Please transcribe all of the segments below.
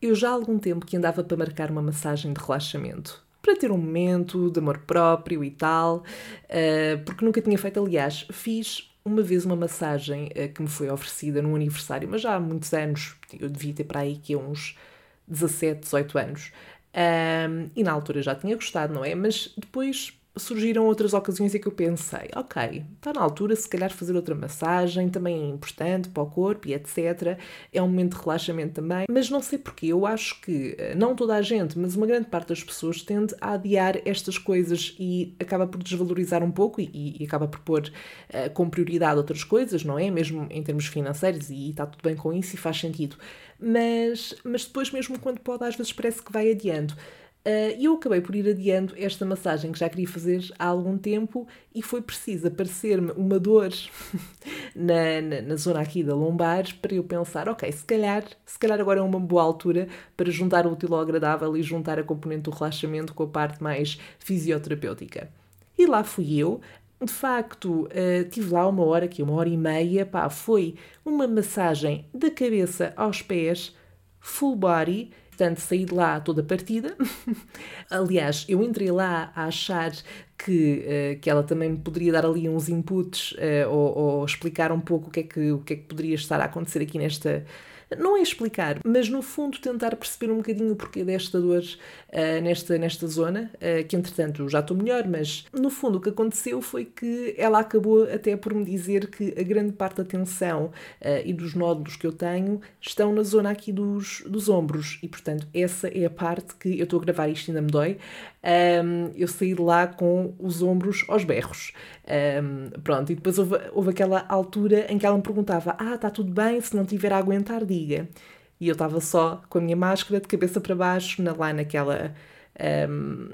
Eu já há algum tempo que andava para marcar uma massagem de relaxamento. Para ter um momento de amor próprio e tal, uh, porque nunca tinha feito. Aliás, fiz uma vez uma massagem uh, que me foi oferecida num aniversário, mas já há muitos anos, eu devia ter para aí que uns 17, 18 anos. Um, e na altura já tinha gostado, não é? Mas depois surgiram outras ocasiões em que eu pensei, ok, está na altura se calhar fazer outra massagem, também é importante para o corpo e etc. É um momento de relaxamento também, mas não sei porquê, eu acho que eh, não toda a gente, mas uma grande parte das pessoas tende a adiar estas coisas e acaba por desvalorizar um pouco e, e acaba por pôr uh, com prioridade outras coisas, não é? Mesmo em termos financeiros e está tudo bem com isso e faz sentido. Mas, mas depois mesmo quando pode às vezes parece que vai adiando. Uh, e eu acabei por ir adiando esta massagem que já queria fazer há algum tempo e foi preciso aparecer-me uma dor na, na, na, zona aqui da lombar para eu pensar, ok, se calhar, se calhar agora é uma boa altura para juntar o útil ao agradável e juntar a componente do relaxamento com a parte mais fisioterapêutica. E lá fui eu, de facto, uh, tive lá uma hora, aqui uma hora e meia, pá, foi uma massagem da cabeça aos pés, full body, Portanto, saí de lá toda partida. Aliás, eu entrei lá a achar que, uh, que ela também me poderia dar ali uns inputs uh, ou, ou, explicar um pouco o que, é que, o que é que poderia estar a acontecer aqui nesta, não é explicar, mas no fundo tentar perceber um bocadinho o porquê desta dor uh, nesta, nesta zona, uh, que entretanto já estou melhor, mas no fundo o que aconteceu foi que ela acabou até por me dizer que a grande parte da tensão uh, e dos nódulos que eu tenho estão na zona aqui dos, dos ombros e portanto essa é a parte que eu estou a gravar isto ainda me dói. Um, eu saí de lá com os ombros aos berros. Um, pronto, e depois houve, houve aquela altura em que ela me perguntava: Ah, está tudo bem, se não tiver a aguentar, diga. E eu estava só com a minha máscara de cabeça para baixo, na, lá naquela. Um,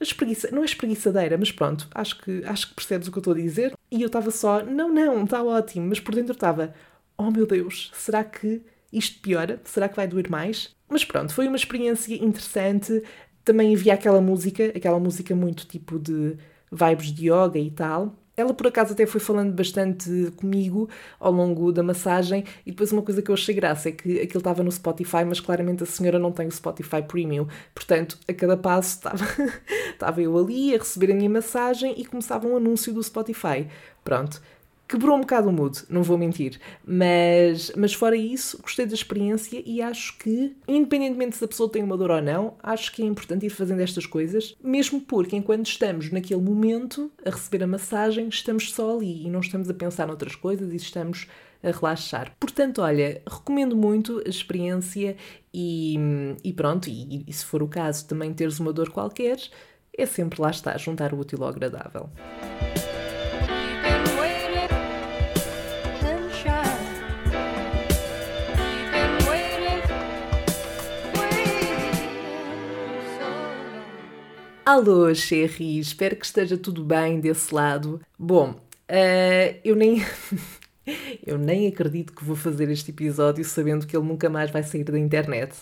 espreguiça, não é espreguiçadeira, mas pronto, acho que, acho que percebes o que eu estou a dizer. E eu estava só, não, não, está ótimo, mas por dentro estava, oh meu Deus, será que isto piora? Será que vai doer mais? Mas pronto, foi uma experiência interessante. Também havia aquela música, aquela música muito tipo de vibes de yoga e tal. Ela, por acaso, até foi falando bastante comigo ao longo da massagem. E depois, uma coisa que eu achei graça é que aquilo estava no Spotify, mas claramente a senhora não tem o Spotify Premium. Portanto, a cada passo estava, estava eu ali a receber a minha massagem e começava um anúncio do Spotify. Pronto quebrou um bocado o mood, não vou mentir. Mas, mas fora isso, gostei da experiência e acho que, independentemente se a pessoa tem uma dor ou não, acho que é importante ir fazendo estas coisas, mesmo porque enquanto estamos naquele momento a receber a massagem, estamos só ali e não estamos a pensar noutras coisas e estamos a relaxar. Portanto, olha, recomendo muito a experiência e, e pronto, e, e se for o caso também teres uma dor qualquer, é sempre lá estar, juntar o útil ao agradável. Alô, Sherry, espero que esteja tudo bem desse lado. Bom, uh, eu nem. eu nem acredito que vou fazer este episódio sabendo que ele nunca mais vai sair da internet.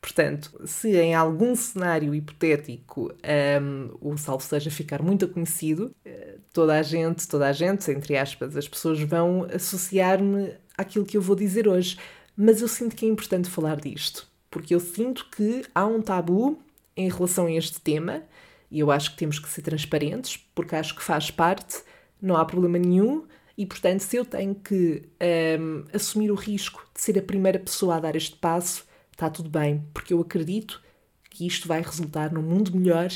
Portanto, se em algum cenário hipotético um, ehm, o salvo seja ficar muito conhecido, eh, toda a gente, toda a gente, entre aspas, as pessoas vão associar-me àquilo que eu vou dizer hoje. Mas eu sinto que é importante falar disto, porque eu sinto que há um tabu em relação a este tema e eu acho que temos que ser transparentes, porque acho que faz parte, não há problema nenhum. E, portanto, se eu tenho que um, assumir o risco de ser a primeira pessoa a dar este passo, está tudo bem, porque eu acredito que isto vai resultar num mundo melhor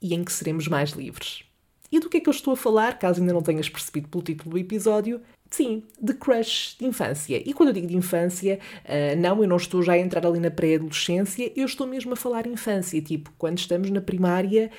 e em que seremos mais livres. E do que é que eu estou a falar, caso ainda não tenhas percebido pelo título do episódio? Sim, de crush de infância. E quando eu digo de infância, uh, não, eu não estou já a entrar ali na pré-adolescência, eu estou mesmo a falar infância, tipo, quando estamos na primária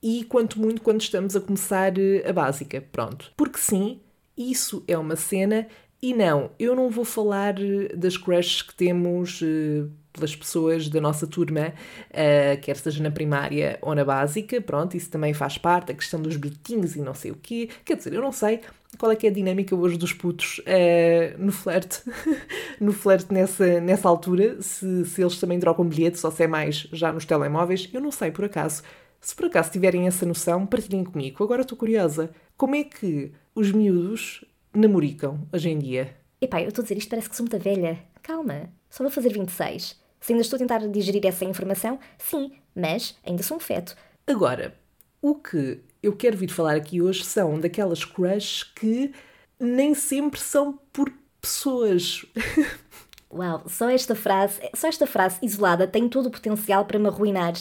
e quanto muito quando estamos a começar uh, a básica. Pronto. Porque sim, isso é uma cena e não, eu não vou falar eh, das crushes que temos uh, pelas pessoas da nossa turma, uh, quer seja na primária ou na básica, pronto, isso também faz parte, a questão dos bilhetinhos e não sei o quê. Quer dizer, eu não sei qual é que é a dinâmica hoje dos putos uh, no flerte, no flerte nessa, nessa altura, se, se eles também trocam bilhetes ou se é mais já nos telemóveis, eu não sei, por acaso. Se por acaso tiverem essa noção, partilhem comigo. Agora estou curiosa. Como é que os miúdos namoricam hoje em dia? Epá, eu estou a dizer isto, parece que sou muito velha. Calma, só vou fazer 26. Se ainda estou a tentar digerir essa informação, sim, mas ainda sou um feto. Agora, o que eu quero vir falar aqui hoje são daquelas crushes que nem sempre são por pessoas. Uau, só esta frase, só esta frase isolada tem todo o potencial para me arruinar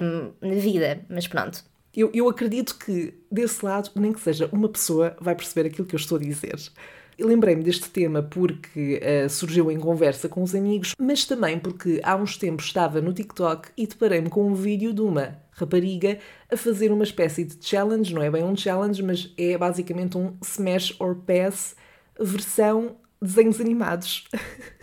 um, na vida, mas pronto. Eu, eu acredito que desse lado, nem que seja uma pessoa, vai perceber aquilo que eu estou a dizer. Lembrei-me deste tema porque uh, surgiu em conversa com os amigos, mas também porque há uns tempos estava no TikTok e deparei-me com um vídeo de uma rapariga a fazer uma espécie de challenge, não é bem um challenge, mas é basicamente um smash or pass versão desenhos animados.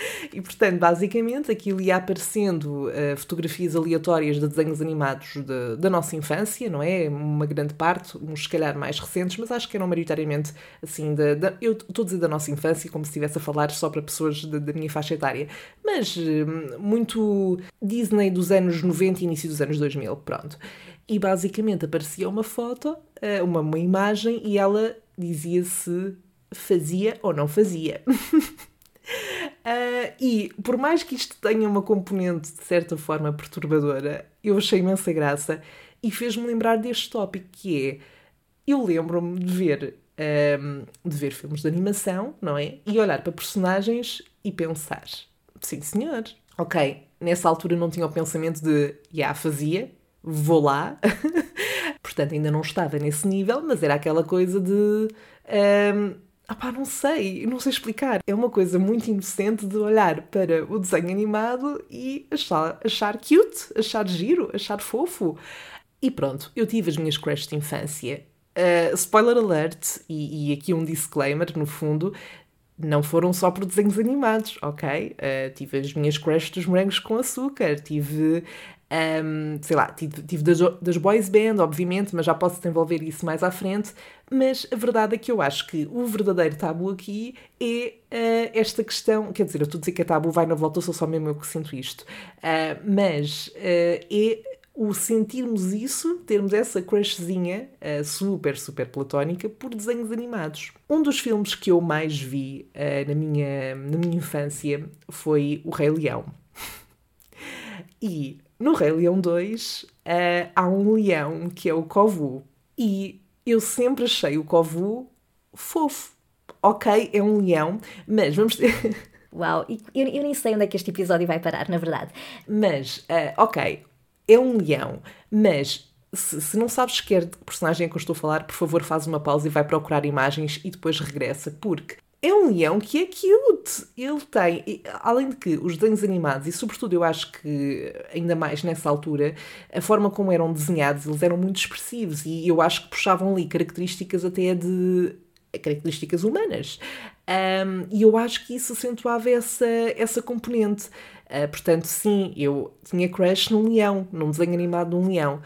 E portanto, basicamente, aquilo ia aparecendo uh, fotografias aleatórias de desenhos animados de, da nossa infância, não é? Uma grande parte, uns se calhar mais recentes, mas acho que eram maioritariamente assim, da, eu estou a dizer da nossa infância, como se estivesse a falar só para pessoas da, minha faixa etária, mas uh, muito Disney dos anos 90 e início dos anos 2000, pronto. E basicamente aparecia uma foto, uh, uma, uma imagem, e ela dizia se fazia ou não fazia. Uh, e por mais que isto tenha uma componente de certa forma perturbadora, eu achei imensa graça e fez-me lembrar deste tópico que é eu lembro-me de ver de ver filmes de animação, não é? E olhar para personagens e pensar, sim senhor, ok, nessa altura não tinha o pensamento de, já yeah, fazia, vou lá. Portanto, ainda não estava nesse nível, mas era aquela coisa de. Ah pá, não sei, não sei explicar. É uma coisa muito inocente de olhar para o desenho animado e achar, achar cute, achar giro, achar fofo. E pronto, eu tive as minhas crushes de infância. Uh, spoiler alert, e, e, aqui um disclaimer no fundo, não foram só por desenhos animados, ok? Uh, tive as minhas crushes dos morangos com açúcar, tive um, sei lá, tive, tive das, das, boys band, obviamente, mas já posso desenvolver isso mais à frente. Mas a verdade é que eu acho que o verdadeiro tabu aqui é uh, esta questão. Quer dizer, eu estou a dizer que a tabu vai na volta, sou só mesmo eu que sinto isto. Uh, mas uh, é o sentirmos isso, termos essa crushzinha uh, super, super platónica por desenhos animados. Um dos filmes que eu mais vi uh, na, minha, na minha infância foi O Rei Leão. e no Rei Leão 2 uh, eh, há um leão que é o Kovu. E eu sempre achei o Kovu fofo. Ok, é um leão, mas vamos ter. Uau, eu, eu nem sei onde é que este episódio vai parar, na verdade. Mas, uh, ok, é um leão, mas se, se, não sabes sequer de que personagem é que eu estou a falar, por favor faz uma pausa e vai procurar imagens e depois regressa, porque é um leão que é cute. Ele tem, além de que os desenhos animados, e sobretudo eu acho que ainda mais nessa altura, a forma como eram desenhados, eles eram muito expressivos e eu acho que puxavam ali características até de características humanas. Um, e eu acho que isso acentuava essa, essa componente. Uh, portanto, sim, eu tinha crush num leão, num desenho animado de um leão.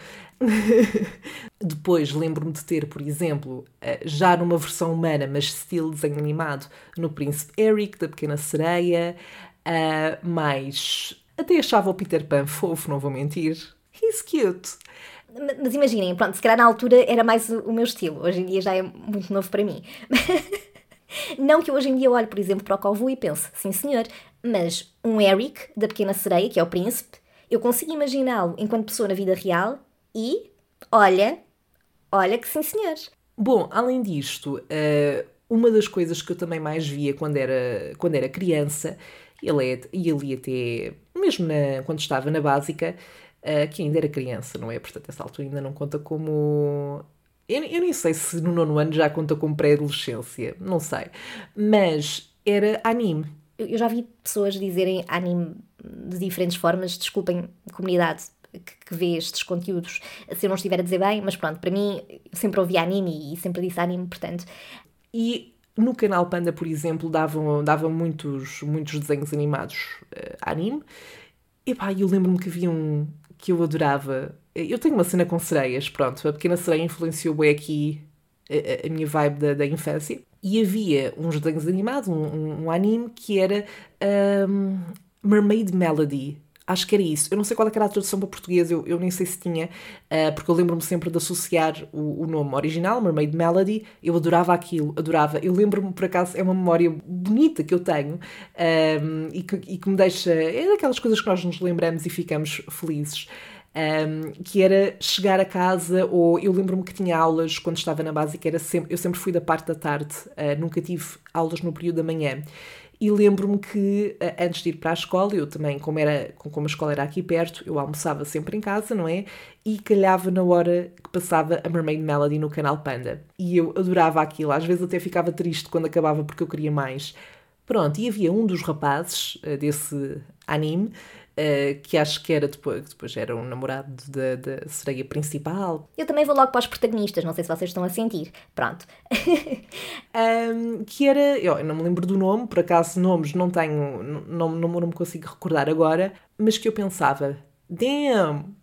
Depois lembro-me de ter, por exemplo, uh, já numa versão humana, mas estilo desenho animado, no Príncipe Eric, da Pequena Sereia, uh, mas até achava o Peter Pan fofo, não vou mentir. He's cute. Mas imaginem, pronto, se calhar na altura era mais o meu estilo, hoje em dia já é muito novo para mim. Não que hoje em dia olhe, por exemplo, para o Kovu e pense, sim senhor, mas um Eric, da Pequena Sereia, que é o príncipe, eu consigo imaginá-lo enquanto pessoa na vida real e, olha, olha que sim senhor. Bom, além disto, uh, uma das coisas que eu também mais via quando era, quando era criança, ele é, e ali até, mesmo na, quando estava na básica, uh, que ainda era criança, não é? Portanto, essa altura ainda não conta como eu, eu nem sei se no nono ano já conta como pré-adolescência, não sei. Mas era anime. Eu já vi pessoas dizerem anime de diferentes formas, desculpem, comunidade que, vê estes conteúdos, se eu não estiver a dizer bem, mas pronto, para mim sempre ouvi anime e sempre disse anime, portanto. E no canal Panda, por exemplo, davam, davam muitos, muitos desenhos animados uh, anime. E pá, eu lembro-me que havia um que eu adorava, eu tenho uma cena com sereias, pronto. A Pequena Sereia influenciou bem aqui a, a minha vibe da, da, infância. E havia uns desenhos animados, um, um, um anime que era um, Mermaid Melody. Acho que era isso. Eu não sei qual é era a tradução para português, eu, eu nem sei se tinha, uh, porque eu lembro-me sempre de associar o, o, nome original, Mermaid Melody. Eu adorava aquilo, adorava. Eu lembro-me, por acaso, é uma memória bonita que eu tenho um, e, que, e que me deixa. É daquelas coisas que nós nos lembramos e ficamos felizes. Um, que era chegar a casa, ou eu lembro-me que tinha aulas quando estava na básica, era sempre, eu sempre fui da parte da tarde, uh, nunca tive aulas no período da manhã. E lembro-me que antes de ir para a escola, eu também, como, era, como a escola era aqui perto, eu almoçava sempre em casa, não é? E calhava na hora que passava a Mermaid Melody no canal Panda. E eu adorava aquilo, às vezes até ficava triste quando acabava porque eu queria mais. Pronto, e havia um dos rapazes uh, desse anime Uh, que acho que era depois, depois era um namorado da, da sereia principal. Eu também vou logo para os protagonistas, não sei se vocês estão a sentir. Pronto. um, que era, eu não me lembro do nome, por acaso nomes não tenho, não, não, não me consigo recordar agora, mas que eu pensava, damn!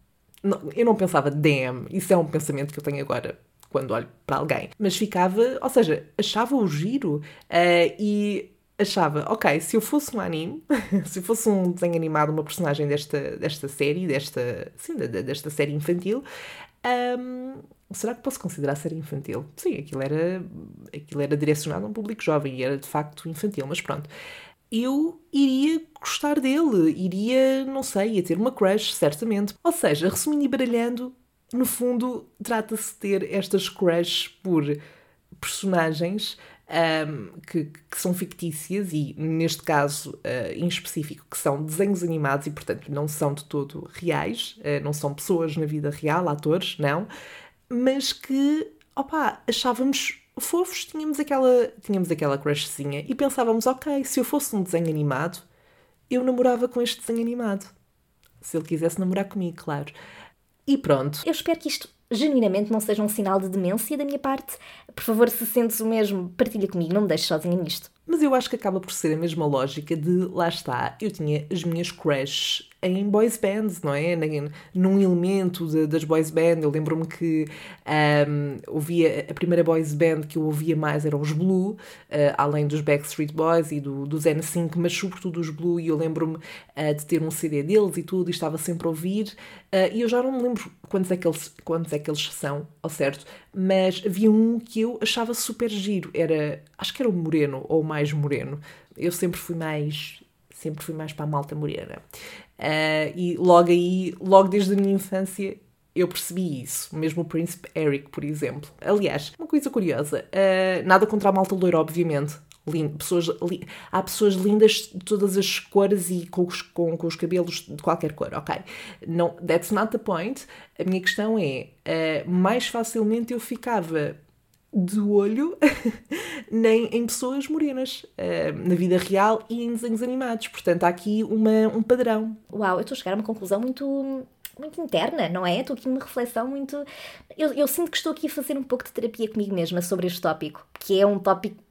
Não, eu não pensava damn, isso é um pensamento que eu tenho agora quando olho para alguém, mas ficava, ou seja, achava o giro uh, e achava, ok, se eu fosse um anime, se eu fosse um desenho animado, uma personagem desta, desta série, desta, sim, desta série infantil, um, será que posso considerar série infantil? Sim, aquilo era, aquilo era direcionado a um público jovem e era de facto infantil, mas pronto. Eu iria gostar dele, iria, não sei, ia ter uma crush, certamente. Ou seja, resumindo e baralhando, no fundo, trata-se de ter estas crushes por personagens um, que, que, são fictícias e, neste caso uh, em específico, que são desenhos animados e, portanto, não são de todo reais, uh, não são pessoas na vida real, atores, não, mas que, opa, achávamos fofos, tínhamos aquela, tínhamos aquela crushzinha e pensávamos, ok, se eu fosse um desenho animado, eu namorava com este desenho animado. Se ele quisesse namorar comigo, claro. E pronto. Eu espero que isto genuinamente não seja um sinal de demência da minha parte. Por favor, se sentes o mesmo, partilha comigo, não me deixes sozinha nisto. Mas eu acho que acaba por ser a mesma lógica de lá está, eu tinha as minhas crushes em boys bands, não é? Num elemento de, das boys bands. Eu lembro-me que um, ouvia, a primeira boys band que eu ouvia mais eram os Blue, uh, além dos Backstreet Boys e do, dos N5, mas sobretudo os Blue. E eu lembro-me uh, de ter um CD deles e tudo, e estava sempre a ouvir. Uh, e eu já não me lembro quantos é, que eles, quantos é que eles são, ao certo, mas havia um que eu achava super giro. Era, acho que era o Moreno, ou mais Moreno. Eu sempre fui mais sempre fui mais para a malta morena. Uh, e logo aí, logo desde a minha infância, eu percebi isso. Mesmo o Príncipe Eric, por exemplo. Aliás, uma coisa curiosa, uh, nada contra a malta loira, obviamente. Lindo. Pessoas, li... Há pessoas lindas de todas as cores e com os, com, com os cabelos de qualquer cor, ok? Não, that's not the point. A minha questão é, uh, mais facilmente eu ficava de olho nem em pessoas morenas, uh, na vida real e em desenhos animados. Portanto, há aqui uma, um padrão. Uau, eu estou a chegar a uma conclusão muito muito interna, não é? Estou aqui numa reflexão muito. Eu, eu sinto que estou aqui a fazer um pouco de terapia comigo mesma sobre este tópico, que é um tópico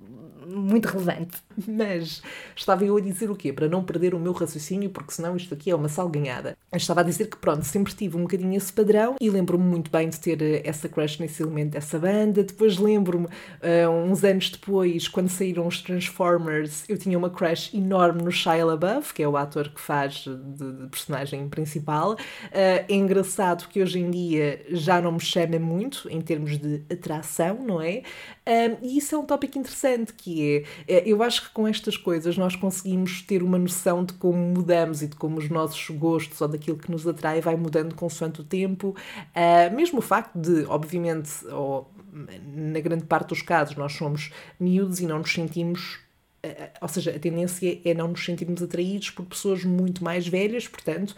muito relevante. Mas estava eu a dizer o quê? Para não perder o meu raciocínio, porque senão isto aqui é uma salganhada. estava a dizer que, pronto, sempre tive um bocadinho esse padrão e lembro-me muito bem de ter eh, essa crush nesse elemento dessa banda. Depois lembro-me, uh, uns anos depois, quando saíram os Transformers, eu tinha uma crush enorme no Shia LaBeouf, que é o ator que faz de, de personagem principal. Uh, é engraçado que hoje em dia já não me chama muito em termos de atração, não é? Uh, e isso é um tópico interessante, que é, eu acho que com estas coisas nós conseguimos ter uma noção de como mudamos e de como os nossos gostos ou daquilo que nos atrai vai mudando consoante o tempo. Uh, mesmo o facto de, obviamente, ou na grande parte dos casos, nós somos miúdos e não nos sentimos ah, ou seja, a tendência é não nos sentirmos atraídos por pessoas muito mais velhas, portanto,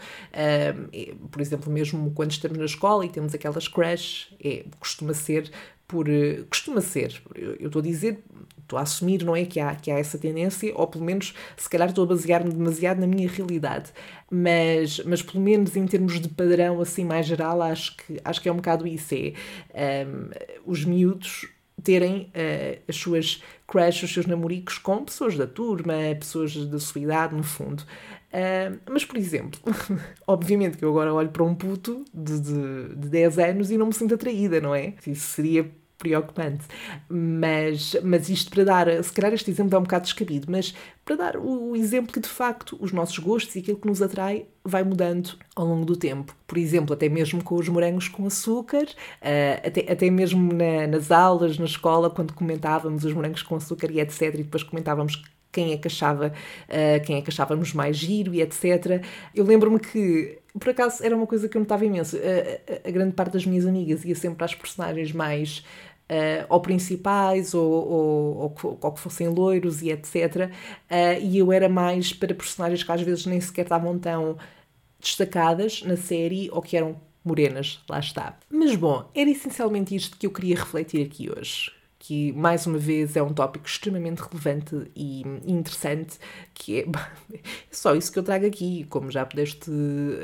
por exemplo, mesmo quando estamos na escola e temos aquelas crush, é, costuma ser por. costuma ser, eu, estou a dizer estou a assumir, não é? Que há, que há essa tendência, ou pelo menos, se calhar estou a basear-me demasiado na minha realidade. Mas, mas pelo menos em termos de padrão assim mais geral, acho que, acho que é um bocado isso. É um, os miúdos terem uh, as suas crushes, os seus namoricos com pessoas da turma, pessoas da sua idade, no fundo. Uh, mas, por exemplo, obviamente que eu agora olho para um puto de, de, de 10 anos e não me sinto atraída, não é? Isso seria preocupante. Mas, mas isto para dar, se calhar este exemplo é um bocado descabido, mas para dar o exemplo que de facto os nossos gostos e aquilo que nos atrai vai mudando ao longo do tempo. Por exemplo, até mesmo com os morangos com açúcar, uh, até, até mesmo na, nas aulas, na escola, quando comentávamos os morangos com açúcar e etc. E depois comentávamos quem é que achava, uh, quem é que achávamos mais giro e etc. Eu lembro-me que, por acaso, era uma coisa que eu notava imenso. A, a, grande parte das minhas amigas ia sempre às personagens mais Uh, ou principais, ou, ou, ou, ou, que fossem loiros e etc. Uh, e eu era mais para personagens que às vezes nem sequer estavam tão destacadas na série ou que eram morenas, lá está. Mas bom, era essencialmente isto que eu queria refletir aqui hoje que mais uma vez é um tópico extremamente relevante e interessante, que é, é só isso que eu trago aqui, como já pudeste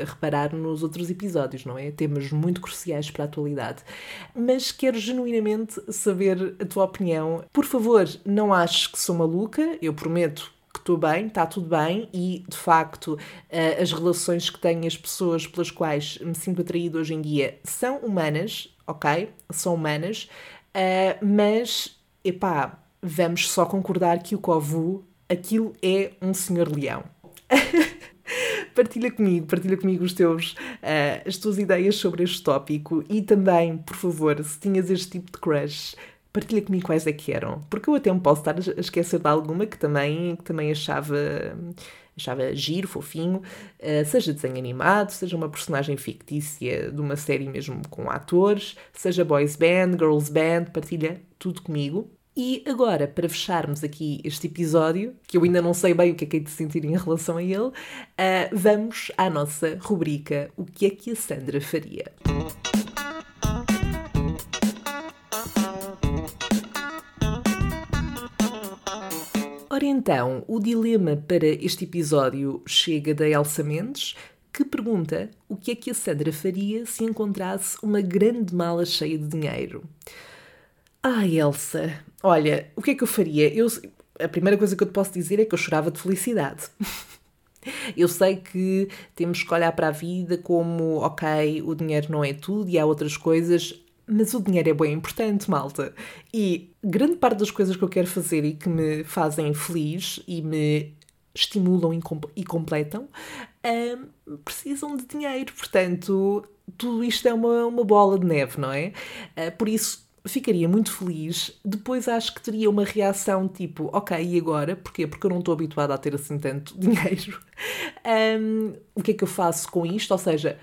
reparar nos outros episódios, não é? Temas muito cruciais para a atualidade. Mas quero genuinamente saber a tua opinião. Por favor, não aches que sou maluca, eu prometo que estou bem, está tudo bem e, de facto, eh, as relações que tenho, as pessoas pelas quais me sinto atraído hoje em dia são humanas, ok? São humanas. Uh, mas, epá, vamos só concordar que o Kovu, aquilo é um senhor leão. partilha comigo, partilha comigo os teus, uh, as tuas ideias sobre este tópico e também, por favor, se tinhas este tipo de crush, partilha comigo quais é que eram, porque eu até me posso estar a esquecer de alguma que também, que também achava achava giro, fofinho, uh, seja desenho animado, seja uma personagem fictícia de uma série mesmo com atores, seja boys band, girls band, partilha tudo comigo. E agora, para fecharmos aqui este episódio, que eu ainda não sei bem o que é que é de sentir em relação a ele, uh, vamos à nossa rubrica O que é que a Sandra faria? Então, o dilema para este episódio chega da Elsa Mendes, que pergunta o que é que a Sandra faria se encontrasse uma grande mala cheia de dinheiro. Ai, Elsa, olha, o que é que eu faria? Eu, a primeira coisa que eu te posso dizer é que eu chorava de felicidade. Eu sei que temos que olhar para a vida como, ok, o dinheiro não é tudo e há outras coisas mas o dinheiro é bem importante, malta. E grande parte das coisas que eu quero fazer e que me fazem feliz e me estimulam e completam um, precisam de dinheiro. Portanto, tudo isto é uma, uma bola de neve, não é? Uh, por isso, ficaria muito feliz. Depois acho que teria uma reação tipo, ok, e agora? Porquê? Porque eu não estou habituada a ter assim tanto dinheiro. Um, o que é que eu faço com isto? Ou seja,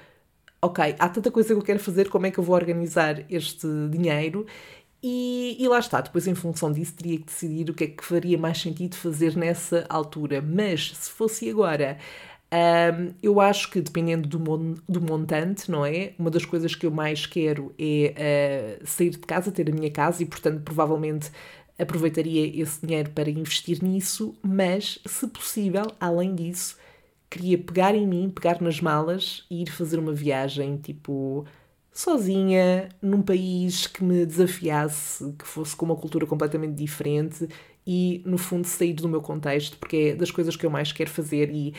ok, há tanta coisa que eu quero fazer, como é que eu vou organizar este dinheiro? E, e, lá está, depois em função disso teria que decidir o que é que faria mais sentido fazer nessa altura. Mas se fosse agora, um, eu acho que dependendo do, mon do montante, não é? Uma das coisas que eu mais quero é uh, sair de casa, ter a minha casa e, portanto, provavelmente aproveitaria esse dinheiro para investir nisso. Mas, se possível, além disso, queria pegar em mim, pegar nas malas e ir fazer uma viagem, tipo, sozinha, num país que me desafiasse, que fosse com uma cultura completamente diferente e, no fundo, sair do meu contexto, porque é das coisas que eu mais quero fazer e.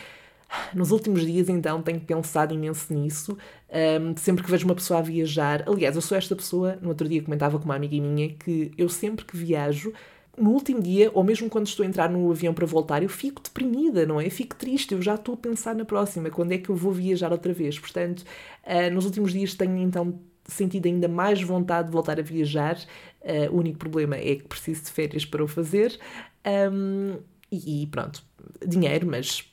Nos últimos dias, então, tenho pensado imenso nisso. Um, sempre que vejo uma pessoa a viajar, aliás, eu sou esta pessoa. No outro dia comentava com uma amiga minha que eu sempre que viajo no último dia, ou mesmo quando estou a entrar no avião para voltar, eu fico deprimida, não é? Fico triste, eu já estou a pensar na próxima, quando é que eu vou viajar outra vez. Portanto, uh, nos últimos dias tenho então sentido ainda mais vontade de voltar a viajar. Uh, o único problema é que preciso de férias para o fazer. Um, e, e pronto, dinheiro, mas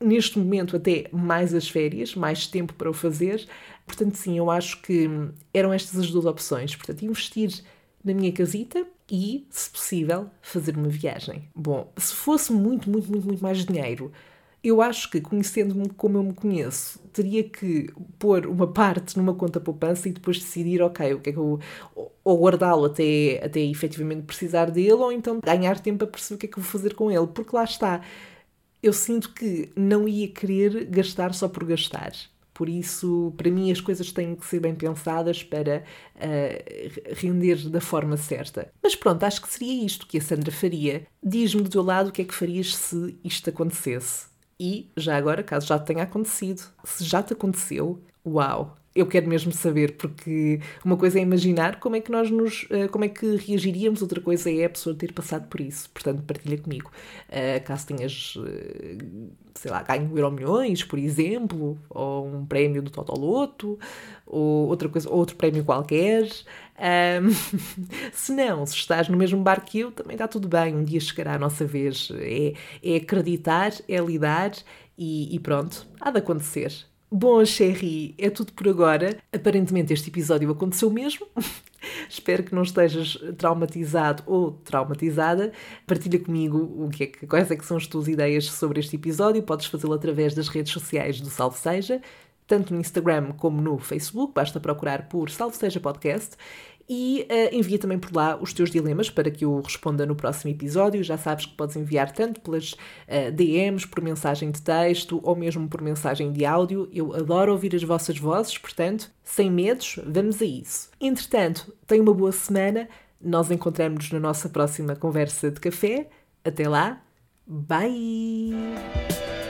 neste momento até mais as férias, mais tempo para o fazer. Portanto, sim, eu acho que eram estas as duas opções. Portanto, investir na minha casita e, se possível, fazer uma viagem. Bom, se fosse muito, muito, muito, muito mais dinheiro, eu acho que, conhecendo-me como eu me conheço, teria que pôr uma parte numa conta poupança e depois decidir, ok, o que é que eu. ou guardá-lo até, até efetivamente precisar dele, ou então ganhar tempo a perceber o que é que eu vou fazer com ele, porque lá está. Eu sinto que não ia querer gastar só por gastar. Por isso, para mim, as coisas têm que ser bem pensadas para uh, render da forma certa. Mas pronto, acho que seria isto que a Sandra faria. Diz-me do teu lado o que é que farias se isto acontecesse. E, já agora, caso já tenha acontecido, se já te aconteceu, uau! Eu quero mesmo saber, porque uma coisa é imaginar como é que nós nos. Uh, como é que reagiríamos, outra coisa é a pessoa ter passado por isso. Portanto, partilha comigo. Uh, caso tenhas, uh, sei lá, ganho Euro Milhões, por exemplo, ou um prémio do Totoloto, ou outra coisa, outro prémio qualquer. Um, se não, se estás no mesmo barco que eu, também está tudo bem. Um dia chegará a nossa vez. É, é acreditar, é lidar e, e pronto, há de acontecer. Bom, Sherry, é tudo por agora. Aparentemente este episódio aconteceu mesmo. Espero que não estejas traumatizado ou traumatizada. Partilha comigo o que é que, quais é que são as tuas ideias sobre este episódio. Podes fazê-lo através das redes sociais do Salve Seja, tanto no Instagram como no Facebook. Basta procurar por Salve Seja Podcast e uh, envia também por lá os teus dilemas para que eu responda no próximo episódio. Já sabes que podes enviar tanto pelas uh, eh, DMs, por mensagem de texto ou mesmo por mensagem de áudio. Eu adoro ouvir as vossas vozes, portanto, sem medos, vamos a isso. Entretanto, tenha uma boa semana. Nós encontramos-nos na nossa próxima conversa de café. Até lá, bye!